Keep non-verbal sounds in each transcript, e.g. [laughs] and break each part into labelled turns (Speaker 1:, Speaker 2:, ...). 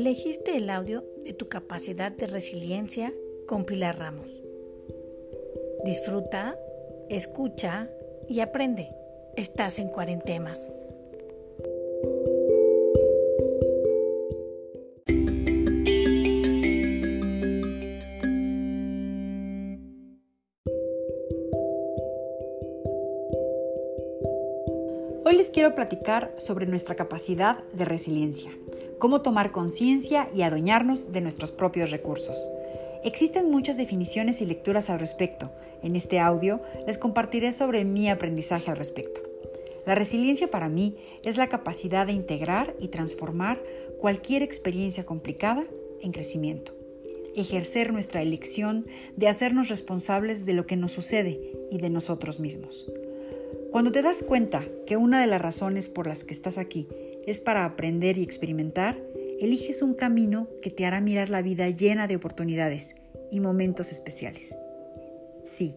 Speaker 1: Elegiste el audio de tu capacidad de resiliencia con Pilar Ramos. Disfruta, escucha y aprende. Estás en cuarentemas.
Speaker 2: Hoy les quiero platicar sobre nuestra capacidad de resiliencia, cómo tomar conciencia y adueñarnos de nuestros propios recursos. Existen muchas definiciones y lecturas al respecto. En este audio les compartiré sobre mi aprendizaje al respecto. La resiliencia para mí es la capacidad de integrar y transformar cualquier experiencia complicada en crecimiento. Ejercer nuestra elección de hacernos responsables de lo que nos sucede y de nosotros mismos. Cuando te das cuenta que una de las razones por las que estás aquí es para aprender y experimentar, eliges un camino que te hará mirar la vida llena de oportunidades y momentos especiales. Sí,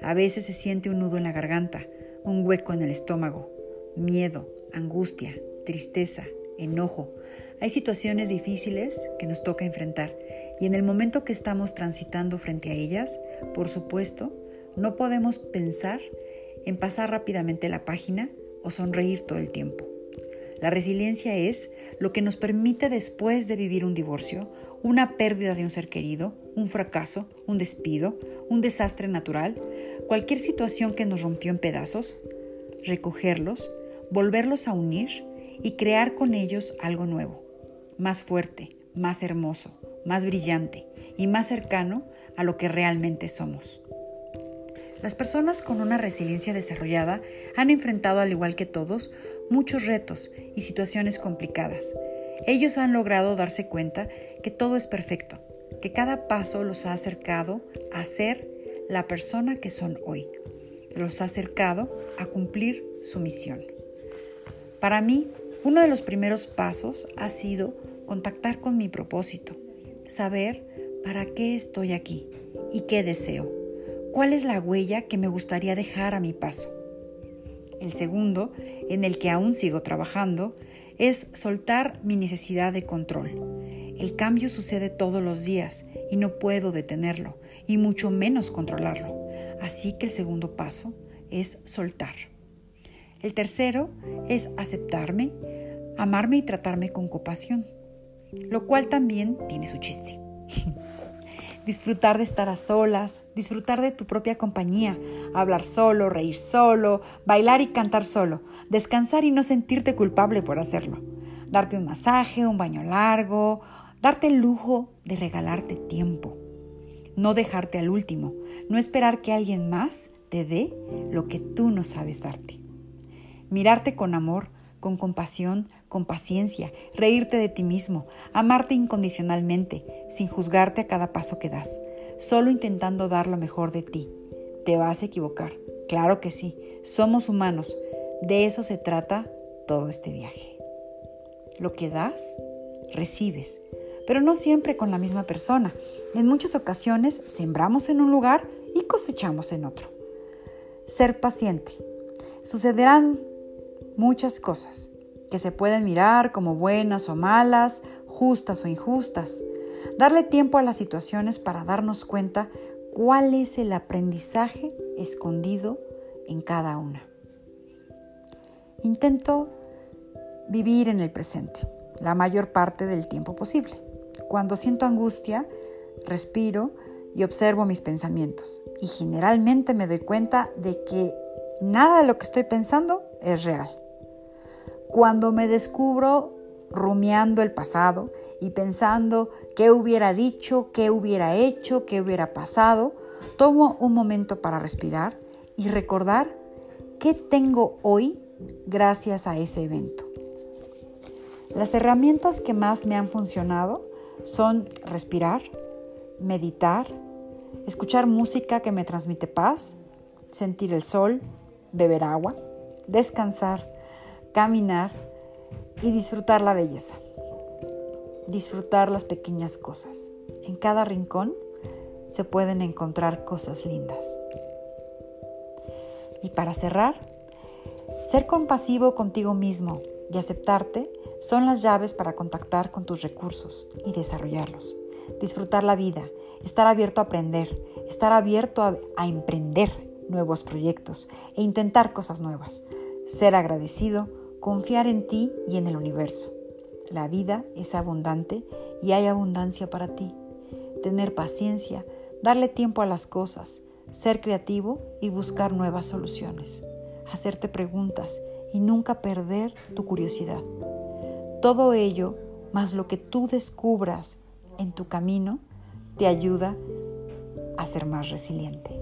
Speaker 2: a veces se siente un nudo en la garganta, un hueco en el estómago, miedo, angustia, tristeza, enojo. Hay situaciones difíciles que nos toca enfrentar y en el momento que estamos transitando frente a ellas, por supuesto, no podemos pensar en pasar rápidamente la página o sonreír todo el tiempo. La resiliencia es lo que nos permite después de vivir un divorcio, una pérdida de un ser querido, un fracaso, un despido, un desastre natural, cualquier situación que nos rompió en pedazos, recogerlos, volverlos a unir y crear con ellos algo nuevo, más fuerte, más hermoso, más brillante y más cercano a lo que realmente somos. Las personas con una resiliencia desarrollada han enfrentado, al igual que todos, muchos retos y situaciones complicadas. Ellos han logrado darse cuenta que todo es perfecto, que cada paso los ha acercado a ser la persona que son hoy. Los ha acercado a cumplir su misión. Para mí, uno de los primeros pasos ha sido contactar con mi propósito, saber para qué estoy aquí y qué deseo. ¿Cuál es la huella que me gustaría dejar a mi paso? El segundo, en el que aún sigo trabajando, es soltar mi necesidad de control. El cambio sucede todos los días y no puedo detenerlo, y mucho menos controlarlo. Así que el segundo paso es soltar. El tercero es aceptarme, amarme y tratarme con compasión, lo cual también tiene su chiste. [laughs] disfrutar de estar a solas, disfrutar de tu propia compañía, hablar solo, reír solo, bailar y cantar solo, descansar y no sentirte culpable por hacerlo, darte un masaje, un baño largo, darte el lujo de regalarte tiempo, no dejarte al último, no esperar que alguien más te dé lo que tú no sabes darte. Mirarte con amor, con compasión, con paciencia, reírte de ti mismo, amarte incondicionalmente, sin juzgarte a cada paso que das, solo intentando dar lo mejor de ti. Te vas a equivocar, claro que sí, somos humanos, de eso se trata todo este viaje. Lo que das, recibes, pero no siempre con la misma persona. En muchas ocasiones sembramos en un lugar y cosechamos en otro. Ser paciente. Sucederán muchas cosas que se pueden mirar como buenas o malas, justas o injustas. Darle tiempo a las situaciones para darnos cuenta cuál es el aprendizaje escondido en cada una. Intento vivir en el presente la mayor parte del tiempo posible. Cuando siento angustia, respiro y observo mis pensamientos. Y generalmente me doy cuenta de que nada de lo que estoy pensando es real. Cuando me descubro rumiando el pasado y pensando qué hubiera dicho, qué hubiera hecho, qué hubiera pasado, tomo un momento para respirar y recordar qué tengo hoy gracias a ese evento. Las herramientas que más me han funcionado son respirar, meditar, escuchar música que me transmite paz, sentir el sol, beber agua, descansar, caminar y disfrutar la belleza. Disfrutar las pequeñas cosas. En cada rincón se pueden encontrar cosas lindas. Y para cerrar, ser compasivo contigo mismo y aceptarte son las llaves para contactar con tus recursos y desarrollarlos. Disfrutar la vida, estar abierto a aprender, estar abierto a, a emprender nuevos proyectos e intentar cosas nuevas. Ser agradecido, confiar en ti y en el universo. La vida es abundante y hay abundancia para ti. Tener paciencia, darle tiempo a las cosas, ser creativo y buscar nuevas soluciones. Hacerte preguntas y nunca perder tu curiosidad. Todo ello, más lo que tú descubras en tu camino, te ayuda a ser más resiliente.